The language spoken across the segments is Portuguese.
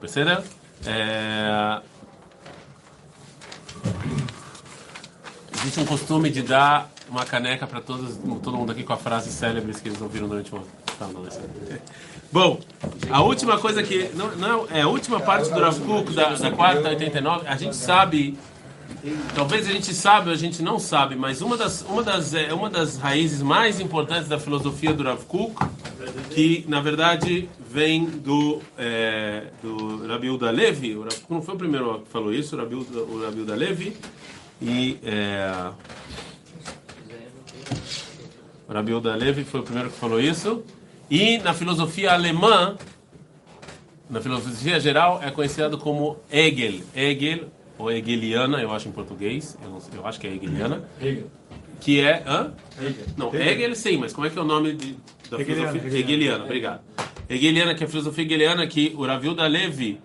Percebe? É... Existe um costume de dar uma caneca para todos, todo mundo aqui com a frase célebre que eles ouviram durante o ano. Tá, não, é Bom, a última coisa que. Não, não, é a última parte do Rav Kuk, da, da quarta 89, a gente sabe. Talvez a gente sabe ou a gente não sabe, mas uma das, uma das, é, uma das raízes mais importantes da filosofia do Rav Kuk, que na verdade vem do, é, do Rabi Uda Levi, o Rav Kuk não foi o primeiro que falou isso, o Rabi Uda Levi, e é, o Rabi Uda Levi foi o primeiro que falou isso, e na filosofia alemã, na filosofia geral, é conhecido como Hegel, Hegel ou Hegeliana, eu acho em português, eu, sei, eu acho que é Hegeliana, Hegel. que é, hã? Hegel. Não, Hegel sim, mas como é que é o nome de, da Hegeliana, filosofia? Hegeliana. Hegeliana, obrigado. Hegeliana, que é a filosofia hegeliana que o Rav Yuda Levi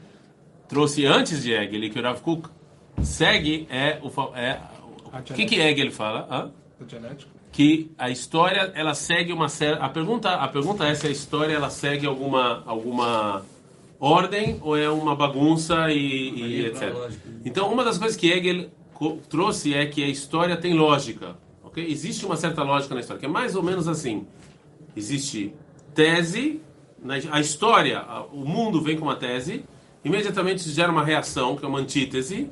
trouxe antes de Hegel e que o Rav Kuk segue é o é o que que Hegel fala? Hã? Do genético. Que a história ela segue uma série. A pergunta a pergunta é se a história ela segue alguma alguma ordem ou é uma bagunça e, e etc. Então uma das coisas que Hegel trouxe é que a história tem lógica, ok? Existe uma certa lógica na história que é mais ou menos assim. Existe tese, na- a história, o mundo vem com uma tese, imediatamente isso gera uma reação, que é uma antítese,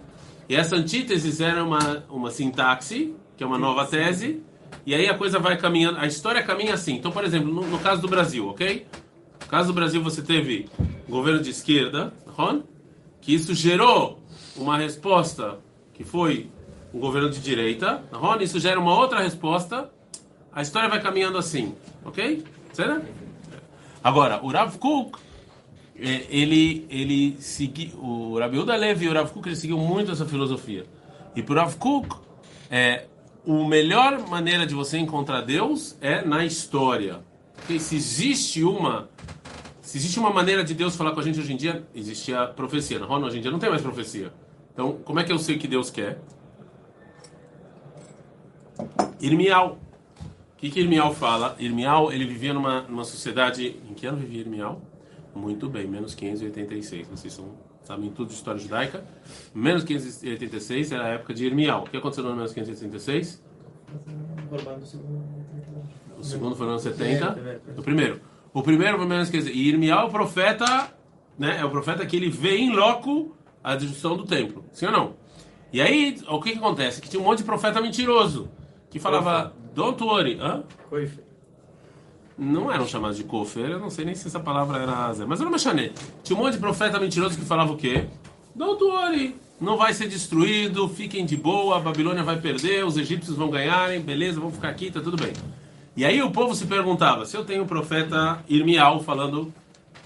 e essa antítese gera uma, uma sintaxe, que é uma nova tese, e aí a coisa vai caminhando, a história caminha assim. Então, por exemplo, no, no caso do Brasil, ok? No caso do Brasil, você teve governo de esquerda, que isso gerou uma resposta que foi um governo de direita, isso gera uma outra resposta, a história vai caminhando assim, ok? Certo? Agora, o Rav Kuk, eh, ele, ele segui, o Rabi Uda e o Rav Kuk, ele seguiu muito essa filosofia. E para o Rav Kuk, é, a melhor maneira de você encontrar Deus é na história. Porque se existe uma se existe uma maneira de Deus falar com a gente hoje em dia, existe a profecia. Na Rona, hoje em dia não tem mais profecia. Então, como é que eu sei o que Deus quer? Irmial. O que, que Irmial fala? Irmial, ele vivia numa, numa sociedade... Em que ano vivia Irmial? Muito bem, menos 586. Vocês são, sabem tudo de história judaica. Menos 586 era a época de Irmial. O que aconteceu no menos 586? O segundo foi no ano 70. O primeiro. O primeiro foi menos 586. E Irmial é o profeta, né? É o profeta que ele vê em loco a destruição do templo. Sim ou não? E aí, o que, que acontece? Que tinha um monte de profeta mentiroso. Que falava, don't worry. Hã? Coife. Não eram chamados de kofer, eu não sei nem se essa palavra era zé, mas era uma chané. Tinha um monte de profeta mentiroso que falava o quê? Don't worry, não vai ser destruído, fiquem de boa, a Babilônia vai perder, os egípcios vão ganharem, beleza, vamos ficar aqui, tá tudo bem. E aí o povo se perguntava, se eu tenho um profeta Irmial falando,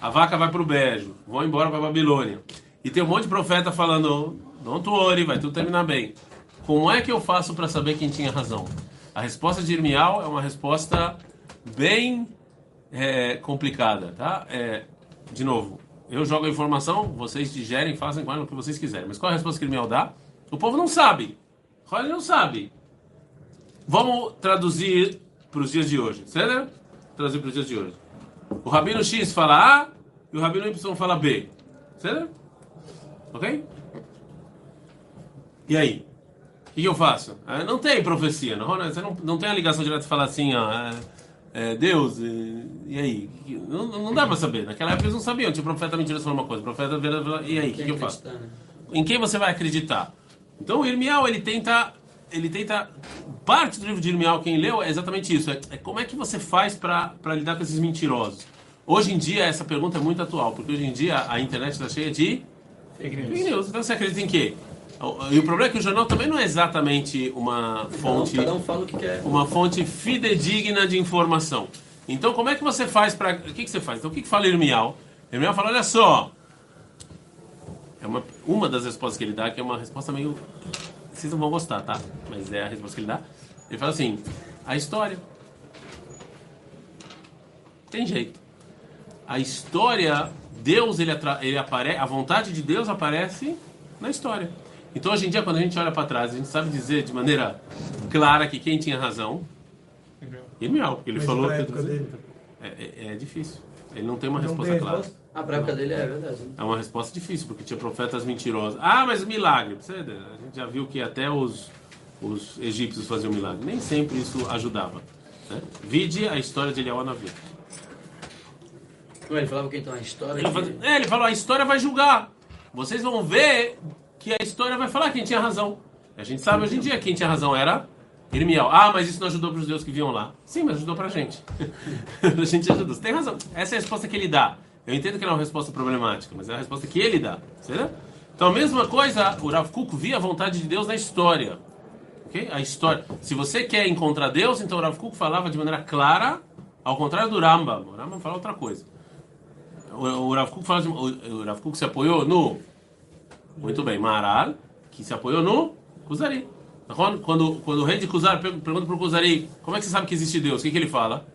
a vaca vai pro beijo, vão embora para Babilônia. E tem um monte de profeta falando, don't worry, vai tudo terminar bem. Como é que eu faço para saber quem tinha razão? A resposta de Irmial é uma resposta bem é, complicada, tá? É, de novo, eu jogo a informação, vocês digerem, façam com ela o que vocês quiserem. Mas qual é a resposta que Irmial dá? O povo não sabe. Ele não sabe. Vamos traduzir para os dias de hoje, certo? Traduzir para os dias de hoje. O Rabino X fala A e o Rabino Y fala B, certo? Ok? E aí? O que, que eu faço? Ah, Não tem profecia, não, você não, não tem a ligação direta de falar assim, ó, é, é, Deus, e, e aí? Não, não dá para saber. Naquela época eles não sabiam, tinha profeta mentiroso falando uma coisa, profeta e aí? O que, que eu faço? Em quem você vai acreditar? Então o Irmial, ele tenta, ele tenta, parte do livro de Irmial, quem leu, é exatamente isso, é, é como é que você faz para lidar com esses mentirosos? Hoje em dia, essa pergunta é muito atual, porque hoje em dia a internet está cheia de Fake Fake news. news. Então você acredita em quê? E o problema é que o jornal também não é exatamente uma fonte, Cada um fala o que quer. uma fonte fidedigna de informação. Então como é que você faz para, o que, que você faz? Então o que, que fala Irmial? Irmial fala, olha só, é uma, uma das respostas que ele dá que é uma resposta meio, vocês não vão gostar, tá? Mas é a resposta que ele dá. Ele fala assim, a história tem jeito. A história, Deus ele, ele aparece, a vontade de Deus aparece na história. Então hoje em dia quando a gente olha para trás, a gente sabe dizer de maneira clara que quem tinha razão, Irmial, porque ele Mas falou que é, é- é difícil. Ele não tem uma Não resposta tem clara. resposta? A prática dele é verdade. Né? É uma resposta difícil, porque tinha profetas mentirosos. Ah, mas milagre. A gente já viu que até os, os egípcios faziam milagre. Nem sempre isso ajudava. Né? Vide a história de Eliyahu Navi. Ele falava que então a história. Ele, faz... é, ele falou: a história vai julgar. Vocês vão ver que a história vai falar quem tinha razão. A gente sabe hoje em dia quem tinha razão era Irmiel. Ah, mas isso não ajudou para os judeus que viam lá. Sim, mas ajudou para a gente. a gente ajudou. Você tem razão. Essa é a resposta que ele dá. Eu entendo que não é uma resposta problemática, mas é a resposta que ele dá. Certo? Então, a mesma coisa, o Rav Kuk via a vontade de Deus na história. Okay? A história. Se você quer encontrar Deus, então o Rav Kuk falava de maneira clara, ao contrário do Rambam. O Rambam fala outra coisa. O, o Rav Kuk, fala, o, o Rav Kuk se apoiou no. Muito bem, Maral, que se apoiou no Kuzari. Quando, quando o rei de Kuzari pergunta para o Kuzari como é que você sabe que existe Deus, o que, que ele fala?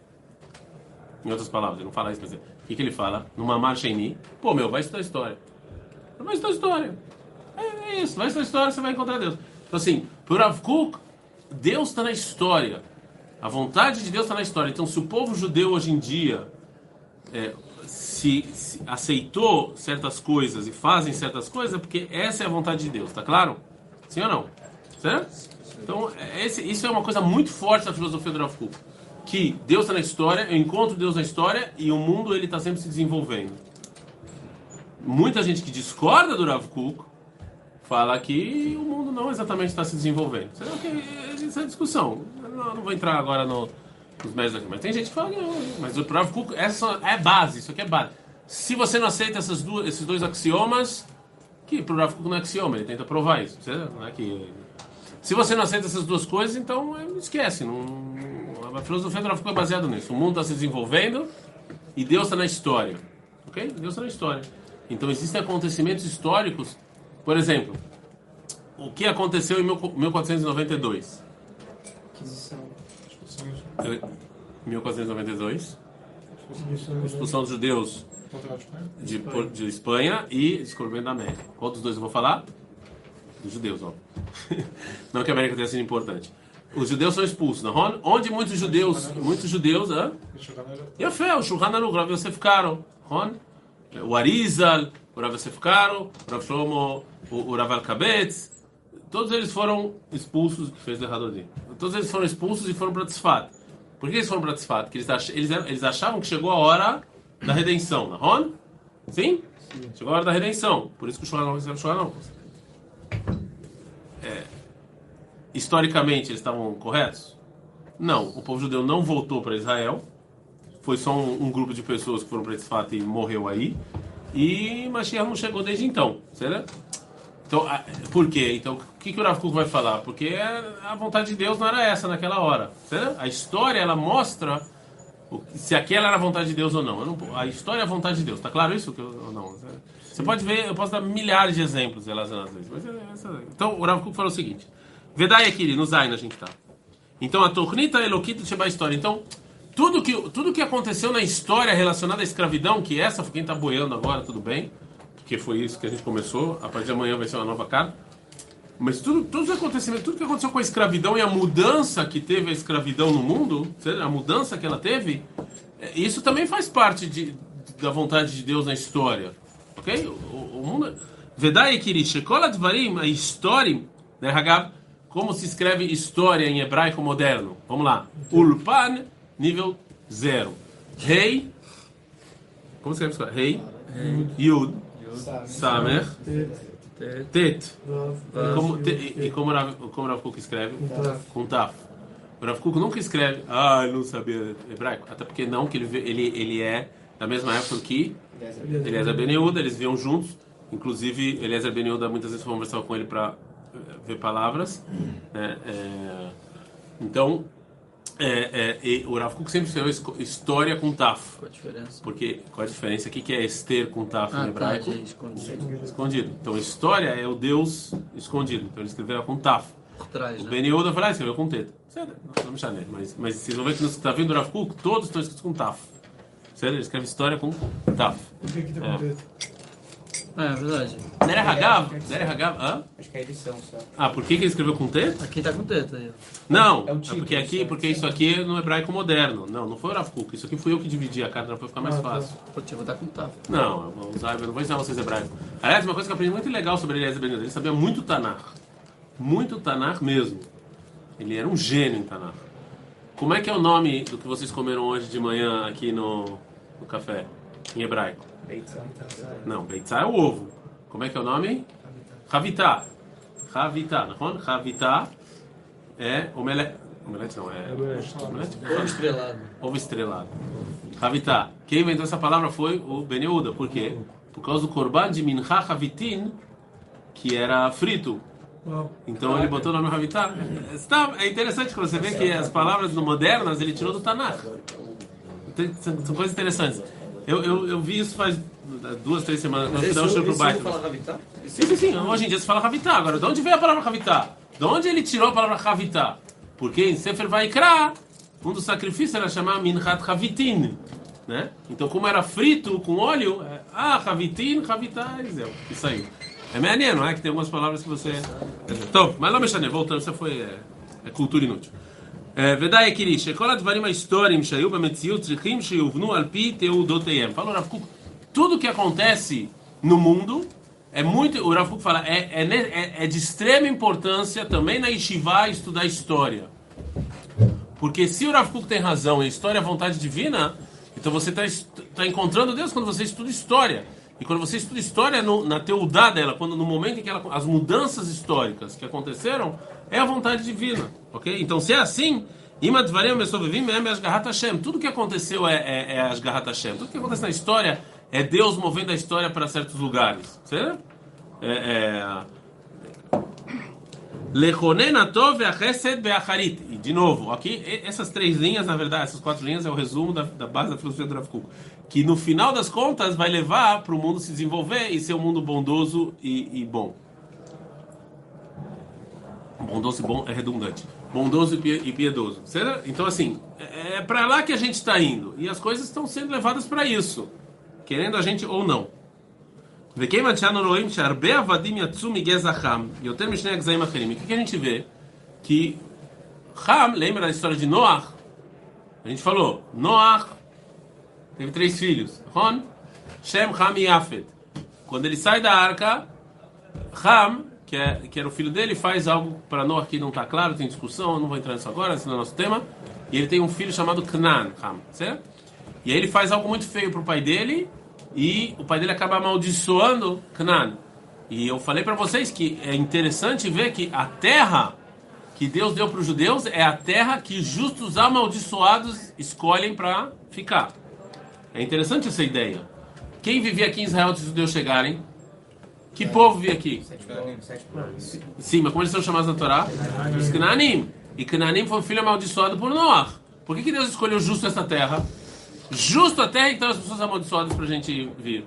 Em outras palavras, ele não fala isso, mas o que, que ele fala? Numa marcha em Pô, meu, vai estudar história. Vai estudar história. É, é isso, vai estudar história, você vai encontrar Deus. Então, assim, por Rav Kuk, Deus está na história. A vontade de Deus está na história. Então, se o povo judeu hoje em dia é, se, se, aceitou certas coisas e fazem certas coisas, é porque essa é a vontade de Deus, tá claro? Sim ou não? Certo? Então, é, esse, isso é uma coisa muito forte da filosofia do Rav Kuk. Que Deus está na história, eu encontro Deus na história e o mundo ele está sempre se desenvolvendo. Muita gente que discorda do Rav Kuk fala que o mundo não exatamente está se desenvolvendo. Será que essa é discussão? Não, não vou entrar agora no, nos méritos aqui, mas tem gente que fala não. Mas o Rav Kuk, essa é base, isso aqui é base. Se você não aceita essas duas, esses dois axiomas, que o Rav Kuk não é axioma, ele tenta provar isso. Não é que se você não aceita essas duas coisas, então é, esquece. Não, a filosofia do Rav é baseada nisso. O mundo está se desenvolvendo e Deus está na história. Ok? Deus está na história. Então existem acontecimentos históricos. Por exemplo, o que aconteceu em 1492? Aquisição. 1492. Expulsão dos judeus de, de Espanha e descobrimento da América. Qual dos dois eu vou falar? Dos judeus, ó. Não que a América tenha sido importante. Os judeus são expulsos, não? Onde muitos judeus, muitos judeus, hã? E a fé, o Shulchan Aruch, Rav Yosef Karo, o Arizal, o Rav Yosef Karo, o Rav Shlomo, o Rav Al-Kabetz, todos eles foram expulsos, fez errado ali. Todos eles foram expulsos e foram para Tzfat. Por que eles foram para Tzfat? Porque eles, achavam que chegou a hora da redenção, não? É? Sim? Chegou a hora da redenção. Por isso que o Shulchan não recebe o Shulchan é, historicamente eles estavam corretos? Não, o povo judeu não voltou para Israel. Foi só um, um, grupo de pessoas que foram para Tzfat e morreu aí. E Mashiach não chegou desde então, certo? Então, por quê? Então, o que, que o Rav Kuk vai falar? Porque a vontade de Deus não era essa naquela hora. Certo? A história, ela mostra se aquela era a vontade de Deus ou não. não a história é a vontade de Deus. Está claro isso ou não? Você pode ver, eu posso dar milhares de exemplos relacionados a isso. Mas é, é, então, o Rav Kuk falou o seguinte. Vedai Akiri, no Zain a gente está. Então, a Tornita Elokita Sheba História. Então, tudo que, tudo que aconteceu na história relacionada à escravidão, que essa, quem está boiando agora, tudo bem, porque foi isso que a gente começou, a partir de amanhã vai ser uma nova carta. Mas tudo, todos os acontecimentos, tudo que aconteceu com a escravidão e a mudança que teve a escravidão no mundo, a mudança que ela teve, é, isso também faz parte de, da vontade de Deus na história. Ok? O, o mundo. Vedai Kirish, Koladvarim, a história, né, Hagab, como se escreve história em hebraico moderno? Vamos lá. Ulpan, nível zero. Rei. Como se escreve? Rei. Yud. Samer. Tet. E como o Rav Kuk escreve? Com Taf. O Rav Kuk nunca escreve, ah, ele não sabia hebraico. Até porque não, que ele, ele, ele é da mesma época que Eliezer Ben Yehuda, eles viam juntos. Inclusive, Eliezer Ben Yehuda muitas vezes conversava com ele para ver palavras. Né? É, então, é, é, o Rav Kuk sempre escreveu história com Taf. Qual a diferença? Porque, qual a diferença? O que é Esther com Taf ah, em hebraico? Tá, escondido. escondido. Então, história é o Deus escondido. Então, ele escreveu com Taf. Por trás, o né? Ben Yehuda foi lá escreveu com Teta. Certo? Não me chame, mas, mas vocês vão ver que está vendo o Rav Kuk, todos estão escritos com Taf. Certo? Ele escreve história com Taf. Por que que tá com É. Teta? É, é verdade. Derech Hagav, Derech Hagav, hã? Acho que é a edição só. Ah, por que, que ele escreveu com T? Aqui tá com teta aí. ó. Não, É o é título, porque aqui, porque isso aqui é no hebraico moderno. Não, não foi o Rav Kuk. Isso aqui fui eu que dividi a carta para ficar mais fácil. Pô, tio, vou dar com tapa. Não, eu vou usar, eu não vou ensinar vocês hebraico. Aliás, uma coisa que eu aprendi muito legal sobre Eliezer Ben ele sabia muito Tanakh. Muito Tanakh mesmo. Ele era um gênio em Tanakh. Como é que é o nome do que vocês comeram hoje de manhã aqui no, no café? Em hebraico? Não, beitzá é o ovo. Como é que é o nome? Ravitá. Ravitá, não é? Ravitá é omelete. Omelete não, é. Omelete? Ovo estrelado. Ovo estrelado. Ravitá. Quem inventou essa palavra foi o Ben Yehuda. Por quê? Por causa do korban de Mincha Ravitin, que era frito. Então ele botou o nome Ravitá. Está- É interessante quando você vê que as palavras modernas ele tirou do Tanakh. São coisas interessantes. Eu, eu, eu vi isso faz duas, três semanas. Mas um show pro bairro. fala? Sim, sim, sim. Hoje em dia se fala Ravitá. Agora, de onde veio a palavra Ravitá? De onde ele tirou a palavra Ravitá? Porque em Sefer Vaikra, um dos sacrifícios era chamar Minchat Ravitin. Né? Então, como era frito com óleo, é, ah, Ravitin, Ravitá, e isso aí. É maneiro, não é? Que tem algumas palavras que você. Então, mas não mexer, voltando, isso foi é, é cultura inútil. ודאי יקירי, שכל הדברים ההיסטוריים שהיו במציאות צריכים שיובנו על פי תעודותיהם. Falou Rav Kuk, tudo que acontece no mundo é muito, o Rav Kuk fala, é, é, ne- é- é de extrema importância também na Yeshiva estudar história. Porque se o Rav Kuk tem razão e a história é a vontade divina, então você está encontrando Deus quando você estuda história. E quando você estuda história no- na teudá dela, quando no momento em que ela, as mudanças históricas que aconteceram, é a vontade divina, ok? Então se é assim. Tudo que aconteceu é, é, é Ashgahat Hashem. Tudo que acontece na história é Deus movendo a história para certos lugares. Certo? É, é. E, de novo, aqui, essas três linhas, na verdade, essas quatro linhas é o resumo da, da base da filosofia do Rav Kuk. Que no final das contas vai levar para o mundo se desenvolver e ser um mundo bondoso e, e bom. Bondoso e bom é redundante bondoso e piedoso. Então, assim, é, é para lá que a gente está indo. E as coisas estão sendo levadas para isso, querendo a gente ou não. O que a gente vê? Que Ham, lembra da história de Noah? A gente falou, Noah teve três filhos, Ron, Shem, Ham e Afet. Quando ele sai da arca, Ham que, é, que era o filho dele, faz algo para Noach que não está claro, tem discussão, não vou entrar nisso agora, esse não é o nosso tema. E ele tem um filho chamado Ham, certo? E aí ele faz algo muito feio para o pai dele e o pai dele acaba amaldiçoando Canaan. E eu falei para vocês que é interessante ver que a terra que Deus deu para os judeus é a terra que justos amaldiçoados escolhem para ficar. É interessante essa ideia. Quem vivia aqui em Israel antes dos judeus chegarem? Que povo vivia aqui? Sim, mas como eles são chamados na Torá? Os Cananim. E Cananim foi um filho amaldiçoado por Noah. Por que, que Deus escolheu justo essa terra? Justo a terra, então as pessoas amaldiçoadas para a gente vir.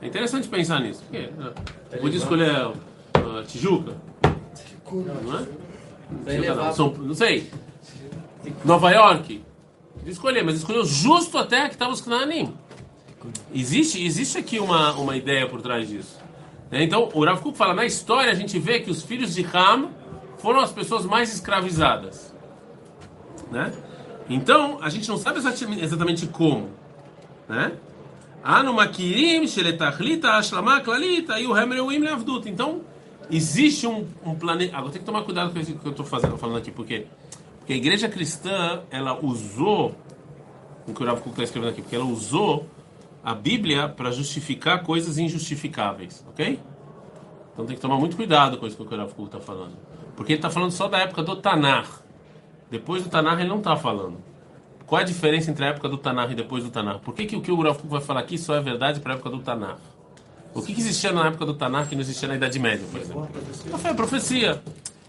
É interessante pensar nisso. Por quê? Ah, Podia escolher uh, Tijuca. Não é? Tijuca não, São- não sei. Nova York. Podia escolher, mas escolheu justo a terra que estava os Cananim. Existe, existe aqui uma, uma ideia por trás disso. Né? Então, o Rav Kuk fala, na história a gente vê que os filhos de Ham foram as pessoas mais escravizadas. Né? Então, a gente não sabe exatamente, como. Né? E o. Então, existe um, um planeta... Agora tem que tomar cuidado com isso que eu estou falando aqui, porque, porque a igreja cristã, ela usou o que o Rav Kuk está escrevendo aqui, porque ela usou a Bíblia para justificar coisas injustificáveis, ok? Então tem que tomar muito cuidado com isso que o Rav está falando. Porque ele está falando só da época do Tanar. Depois do Tanar ele não está falando. Qual é a diferença entre a época do Tanar e depois do Tanar? Por que, que o que o Rav vai falar aqui só é verdade para a época do Tanar? O que, que existia na época do Tanar que não existia na Idade Média, por exemplo? Fé, a profecia.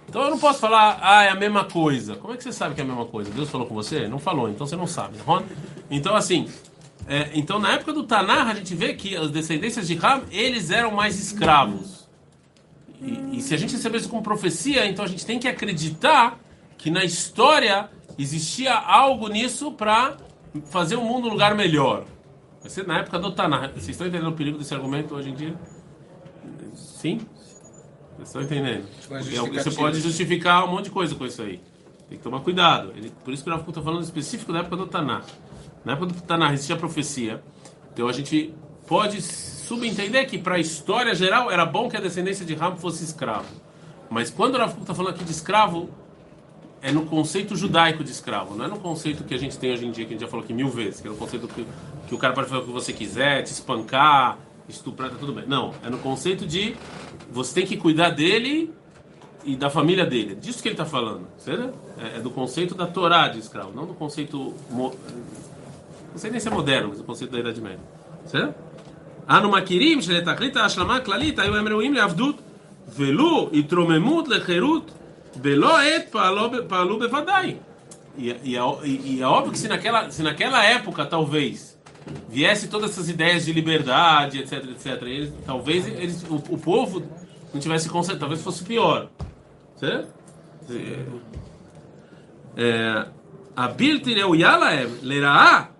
Então eu não posso falar, ah, é a mesma coisa. Como é que você sabe que é a mesma coisa? Deus falou com você? Não falou, então você não sabe. Ron? Então, assim, é, então na época do Tanar a gente vê que as descendências de Ham, eles eram mais escravos. E, e se a gente receber isso como profecia, então a gente tem que acreditar que na história existia algo nisso para fazer o mundo um lugar melhor. Vai ser na época do Tanar. Vocês estão entendendo o perigo desse argumento hoje em dia? Sim? Vocês estão entendendo? Uma Porque você pode justificar um monte de coisa com isso aí. Tem que tomar cuidado. Ele- por isso que o Rav está falando específico da época do Taná. Na época do Taná existia profecia. Então a gente pode subentender que para a história geral era bom que a descendência de Ram fosse escravo. Mas quando o Rav está falando aqui de escravo, é no conceito judaico de escravo, não é no conceito que a gente tem hoje em dia, que a gente já falou aqui mil vezes, que é no conceito que, que o cara pode fazer o que você quiser, te espancar, estuprar, tá tudo bem. Não, é no conceito de você tem que cuidar dele e da família dele. É disso que ele está falando, certo? É, é do conceito da Torá de escravo, não do conceito. Mo... Não sei nem se é moderno, mas o conceito da Idade Média. certo? אנו מכירים שלתכלית ההשלמה הכללית היו הם ראויים לעבדות ולו התרוממות לחירות בלא עת פעלו, פעלו בוודאי. E, e, é- e- e é óbvio que se naquela, se naquela época, talvez, viesse todas essas ideias de liberdade, etc, etc, eles, talvez eles, o, o povo não tivesse conceito, talvez fosse pior. Certo? É, הבלתי ראויה להם, לרעה, על הרוח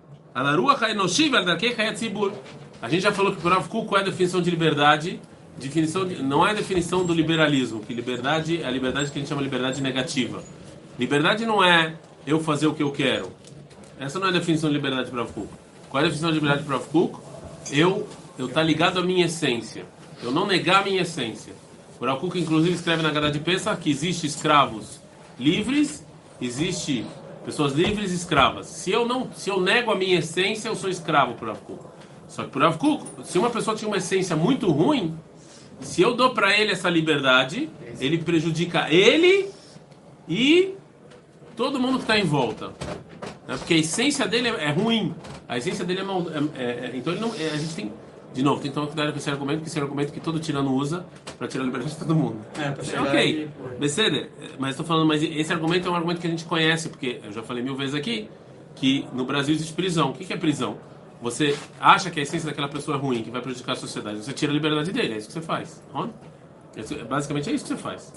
a gente já falou que o Rav qual é a definição de liberdade? Definição de, não é a definição do liberalismo, que liberdade é a liberdade que a gente chama de liberdade negativa. Liberdade não é eu fazer o que eu quero. Essa não é a definição de liberdade para Rav Kuk. Qual é a definição de liberdade para Rav Kuk? Eu eu tá ligado à minha essência. Eu não negar a minha essência. O Rav inclusive, escreve na Gada de pensa que existe escravos livres, existe pessoas livres e escravas. Se eu não, se eu nego a minha essência, eu sou escravo por Rav Kuk. Só que por Rav Kuk, se uma pessoa tinha uma essência muito ruim, se eu dou para ele essa liberdade, ele prejudica ele e todo mundo que está em volta. Né? Porque a essência dele é, é ruim. A essência dele é mal. é- é- é- então ele não, é, a gente tem. De novo, tem que tomar cuidado com esse argumento, que esse é um argumento que todo tirano usa para tirar a liberdade de todo mundo. É, pra chegar ok, e- Beceder, mas estou falando, mas esse argumento é um argumento que a gente conhece, porque eu já falei mil vezes aqui que no Brasil existe prisão. O que que é prisão? Você acha que a essência daquela pessoa é ruim, que vai prejudicar a sociedade, você tira a liberdade dele, é isso que você faz. não é? Esse- Basicamente é isso que você faz.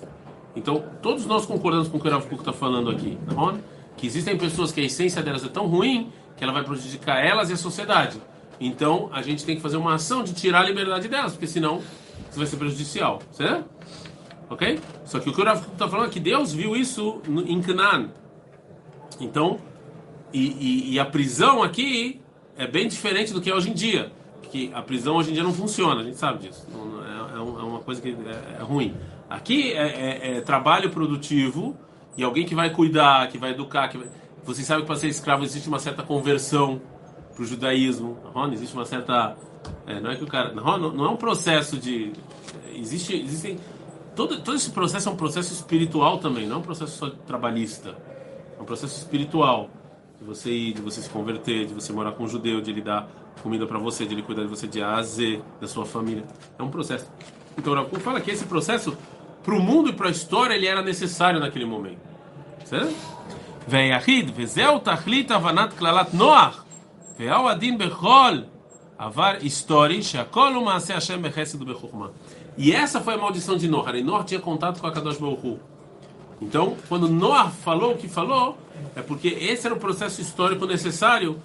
Então, todos nós concordamos com o que o Rav Kuk está falando aqui, não é? que existem pessoas que a essência delas é tão ruim que ela vai prejudicar elas e a sociedade. Então, a gente tem que fazer uma ação de tirar a liberdade delas, porque senão isso vai ser prejudicial, certo? Ok? Só que o que o Rav está falando é que Deus viu isso em Canaan. Então, e, e- e a prisão aqui é bem diferente do que é hoje em dia. Que a prisão hoje em dia não funciona, a gente sabe disso. É, é é uma coisa que é, é ruim. Aqui é, é- é trabalho produtivo e alguém que vai cuidar, que vai educar. Que vai... Vocês que para ser escravo existe uma certa conversão para o judaísmo. Ron, existe uma certa. É, não é que o cara. Não, não é um processo de. Existe, existem. Todo, todo esse processo é um processo espiritual também, não é um processo só trabalhista. É um processo espiritual. De você ir, de você se converter, de você morar com um judeu, de ele dar comida para você, de ele cuidar de você de A a Z, da sua família. É um processo. Então, Ron, fala que esse processo, para o mundo e para a história, ele era necessário naquele momento. Certo? Ve'yachid, ve'zel tachlit avanat klalat noach. Veal Adin Bechol Avar Histori Shakol Umaase Hashem Bechesed Bechukma. E essa foi a maldição de Noah. E Noah tinha contato com a Kadosh Baruchu. Então, quando Noah falou o que falou, é porque esse era o processo histórico necessário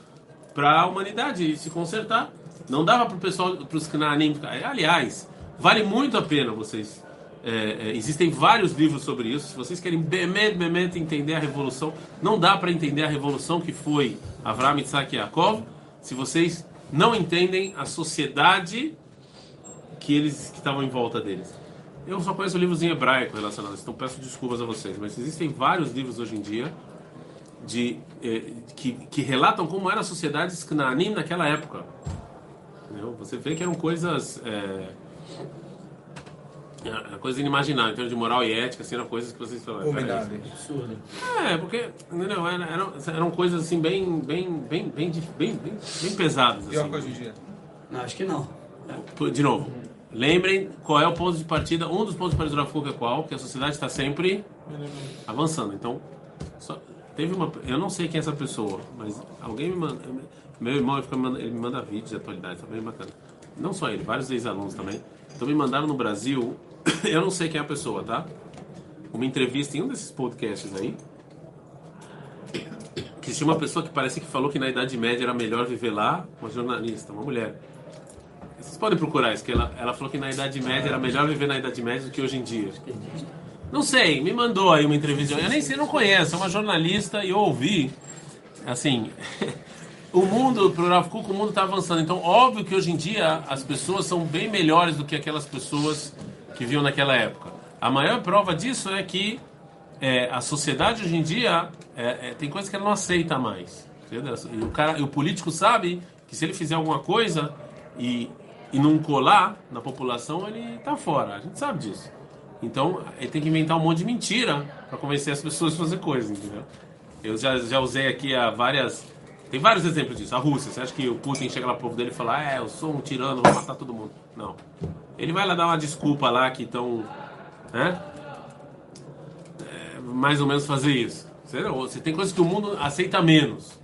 para a humanidade se consertar. Não dava para o pessoal, para os cananeus. Aliás, vale muito a pena vocês é, é, existem vários livros sobre isso. Se vocês querem bemet, bemet entender a revolução, não dá para entender a revolução que foi Avraham, Isaac e Yaakov, se vocês não entendem a sociedade que eles que estavam em volta deles. Eu só conheço livros em hebraico relacionados, então peço desculpas a vocês, mas existem vários livros hoje em dia de eh, que, que relatam como era a sociedade Canaanim naquela época. Entendeu? Você vê que eram coisas eh, é, coisas inimagináveis, em termos de moral e ética, assim, eram coisas que vocês falam. Humildade. Absurdo. É, porque? Era- eram, eram coisas assim bem, bem, bem, bem, bem, bem, bem pesadas. Pior assim. que hoje em dia. Não, acho que não. De novo, lembrem qual é o ponto de partida. Um dos pontos de partida do Rav Kuk é qual? Que a sociedade está sempre avançando. Então, só- teve uma. Eu não sei quem é essa pessoa, mas alguém me manda. Meu irmão ele, fica me manda- ele me manda vídeos de atualidade, tá bem bacana. Não só ele, vários ex-alunos também. Então me mandaram no Brasil. Eu não sei quem é a pessoa, tá? Uma entrevista em um desses podcasts aí. Que tinha uma pessoa que parece que falou que na Idade Média era melhor viver lá, uma jornalista, uma mulher Vocês podem procurar isso, que ela, ela falou que na Idade Média era melhor viver na Idade Média do que hoje em dia. Não sei, me mandou aí uma entrevista. Eu nem sei, não conheço, é uma jornalista e eu ouvi. Assim, o mundo, pro Rav Kuk, o mundo está avançando. Então, óbvio que hoje em dia as pessoas são bem melhores do que aquelas pessoas que viam naquela época. A maior prova disso é que é, a sociedade hoje em dia é, é, tem coisas que ela não aceita mais. E o, cara, e o político sabe que se ele fizer alguma coisa e, e não colar na população, ele está fora. A gente sabe disso. Então, ele tem que inventar um monte de mentira para convencer as pessoas a fazer coisas, entendeu? Eu já, já usei aqui a várias. Tem vários exemplos disso. A Rússia, você acha que o Putin chega lá pro povo dele e fala: É, eu sou um tirano, vou matar todo mundo? Não. Ele vai lá dar uma desculpa lá que estão. Né? É, mais ou menos fazer isso. Você tem coisas que o mundo aceita menos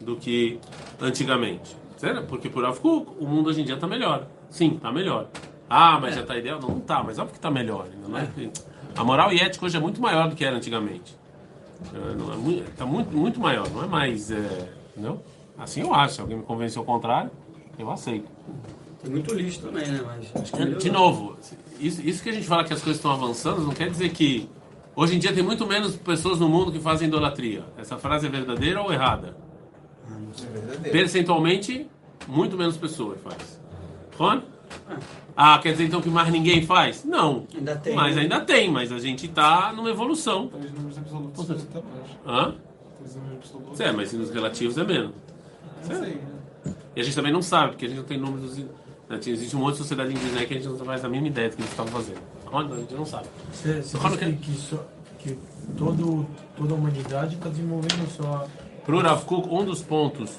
do que antigamente. Certo? Porque por Avkuk, o mundo hoje em dia está melhor. Sim, está melhor. Ah, mas é. já está ideal? Não, não está, mas óbvio que está melhor. Não é? A moral e ética hoje é muito maior do que era antigamente. É, muito, tá muito, muito maior, não é mais. Entendeu? Assim eu acho. Se alguém me convencer o contrário, eu aceito. Tem muito lixo também, né? Mas é, de novo, isso, isso que a gente fala que as coisas estão avançando não quer dizer que hoje em dia tem muito menos pessoas no mundo que fazem idolatria. Essa frase é verdadeira ou errada? É verdadeira. Percentualmente, muito menos pessoas faz. Ron? Ah, quer dizer então que mais ninguém faz? Não. Ainda tem. Mas né? ainda tem, mas a gente está numa evolução. Talvez números absolutos mais. Hã? Números absolutos. É, mas nos relativos é menos. Não sei, né? E a gente também não sabe, porque a gente não tem números. Né? Existe um monte de sociedade inglesa que a gente não faz a mínima ideia do que eles estavam fazendo. A gente não sabe. Você, você que, que, só, que todo, toda a humanidade está desenvolvendo só. Pro Rav Kuk, um dos pontos.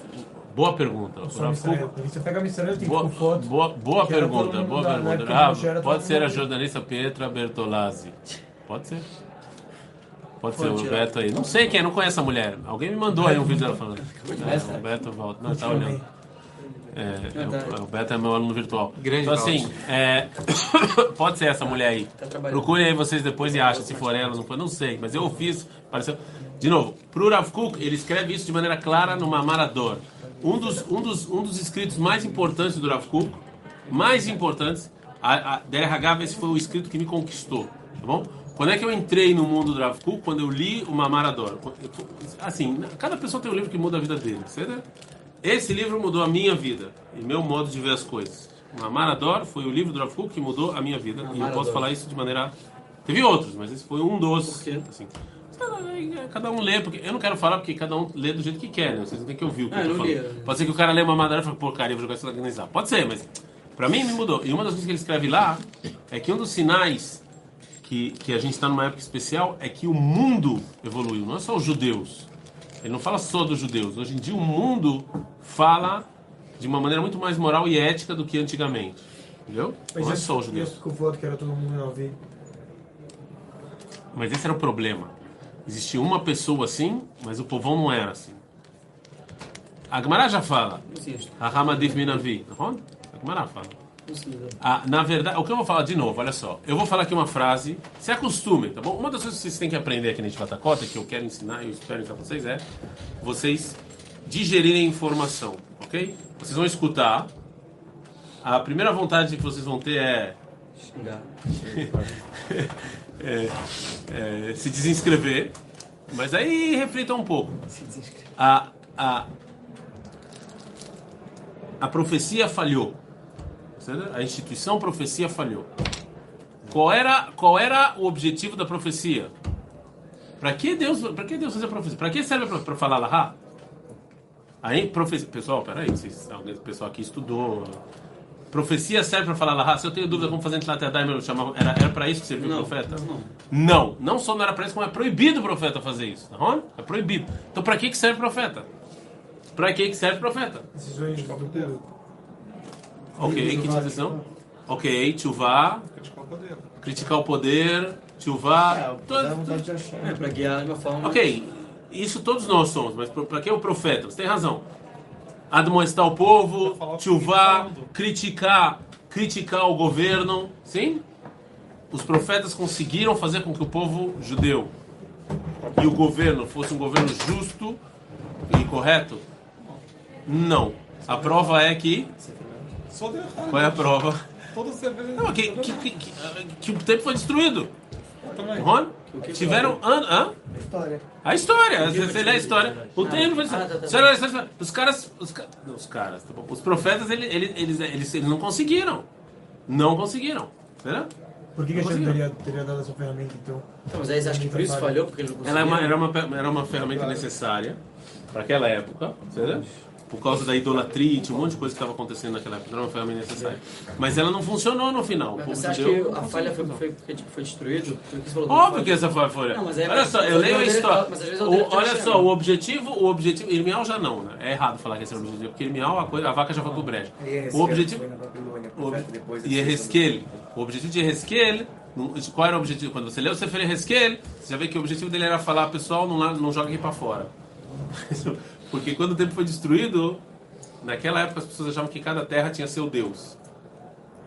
Boa pergunta. Kuk, você pega a Mistralha, tem boa, foto. Boa, boa pergunta, boa da, pergunta. Ah, pode ser a jornalista Petra Bertolazzi. Pode ser. Pode ser, o Beto aí. Não sei quem, não conhece a mulher. Alguém me mandou aí um vídeo dela falando. É, o Beto volta. Não, tá olhando. É, é, o Beto é meu aluno virtual. Grande então, assim, é, pode ser essa mulher aí. Tá Procurem aí vocês depois e achem se for ela, não for, não sei. Mas eu fiz, pareceu. De novo, pro Rav Kuk, ele escreve isso de maneira clara no Mamarador. Um dos, um dos, um dos escritos mais importantes do Rav Kuk, mais importantes, a, a, DRH, esse foi o escrito que me conquistou, tá bom? Quando é que eu entrei no mundo do Rav Kuk? Quando eu li o Mamarador. Assim, cada pessoa tem um livro que muda a vida dele, certo? Esse livro mudou a minha vida e meu modo de ver as coisas. O Mamarador foi o livro do Rav Kuk que mudou a minha vida. E eu posso falar isso de maneira... Teve outros, mas esse foi um dos. Por quê? Assim, cada um lê, porque eu não quero falar porque cada um lê do jeito que quer, né? Vocês não tem que ouvir o que Ah, eu tô eu falando. li, eu- Pode ser que o cara lê uma madeira e fale, porcaria, vou jogar isso organizar. Pode ser, mas pra mim me mudou. E uma das coisas que ele escreve lá é que um dos sinais que, que a gente está numa época especial é que o mundo evoluiu, não é só os judeus. Ele não fala só dos judeus. Hoje em dia o mundo fala de uma maneira muito mais moral e ética do que antigamente. Entendeu? Não é só os judeus. Isso com foto que era todo mundo na vida. Mas esse era o problema. Existia uma pessoa assim, mas o povão não era assim. A Gemara já fala. Insisto. Hamadif Minavi. A Gemara fala. Possível. Ah, na verdade, o que eu vou falar de novo, olha só. Eu vou falar aqui uma frase, se acostume, tá bom? Uma das coisas que vocês têm que aprender aqui na Vatacota, que eu quero ensinar e eu espero ensinar pra vocês, é vocês digerirem informação, ok? Vocês vão escutar. A primeira vontade que vocês vão ter é Xingar. é, é, se desinscrever, mas aí reflitam um pouco. Se desinscrever. A, a, a profecia falhou. A instituição profecia falhou. Qual era, qual era o objetivo da profecia? Para que Deus, para que Deus fazia profecia? Para que serve para falar lá? Aí, profecia, pessoal, peraí, vocês, alguém, o pessoal aqui estudou. Profecia serve para falar lá? Se eu tenho dúvida como fazer Tlatadaim, eu chamava, era, era para isso que serviu o profeta? não. Não, não só não era para isso, como é proibido o profeta fazer isso. Tá bom? É proibido. Então, para que que serve o profeta? Para que que serve o profeta? Decisões do. Ok, que decisão? Ok, chuvá, Criticar o poder. criticar o poder, chuvá. É, achar. É, guiar de uma forma. Ok, isso todos nós somos, mas para que o profeta? Você tem razão. Admoestar o povo, chuvá, criticar, criticar o governo, sim? Os profetas conseguiram fazer com que o povo judeu e o governo fosse um governo justo e correto? Não. A prova é que Só deu errado. Qual é a prova? Todo sempre. Não, que, que, que, que, que o tempo foi destruído. Também. Ron? O Tiveram anos. Hã? História. A história, você lê a história. O tempo foi Ah, tá, tá, destruído. tá. Você olha a história, Os caras. Os, ca- não, os caras, tá bom. Os profetas, ele- ele- eles, eles, eles não conseguiram. Não conseguiram. Entendeu? Por que, que a gente teria, teria dado essa ferramenta então? Então, mas aí você acha que por isso falhou? Porque ele não conseguiu? Ela é uma, era, uma, era uma ferramenta necessária para aquela época, entendeu? Por causa da idolatria, tinha um monte de coisa que estava acontecendo naquela época, era uma ferramenta necessária. Mas ela não funcionou no final. Mas você acha judeu que não a falha foi, foi porque tipo, foi? Foi do Óbvio falha? que essa foi a folha. Não, mas é- Olha só, eu leio a história. olha só, o objetivo, o objetivo. Irmial já não, né? É errado falar que esse era o objetivo, porque Irmial a, coisa, a vaca já foi pro brejo. O objetivo. O, e Eresquel, o objetivo de Eresquel, qual era o objetivo? Quando você lê o Sefer Eresquel, você já vê que o objetivo dele era falar, pessoal, não, não joga aqui para fora. Porque quando o tempo foi destruído, naquela época as pessoas achavam que cada terra tinha seu Deus.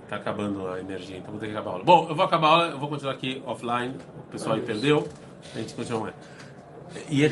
Tá acabando a energia, então vou ter que acabar a aula. Bom, eu vou acabar a aula, eu vou continuar aqui offline, o pessoal aí perdeu, a gente continua. E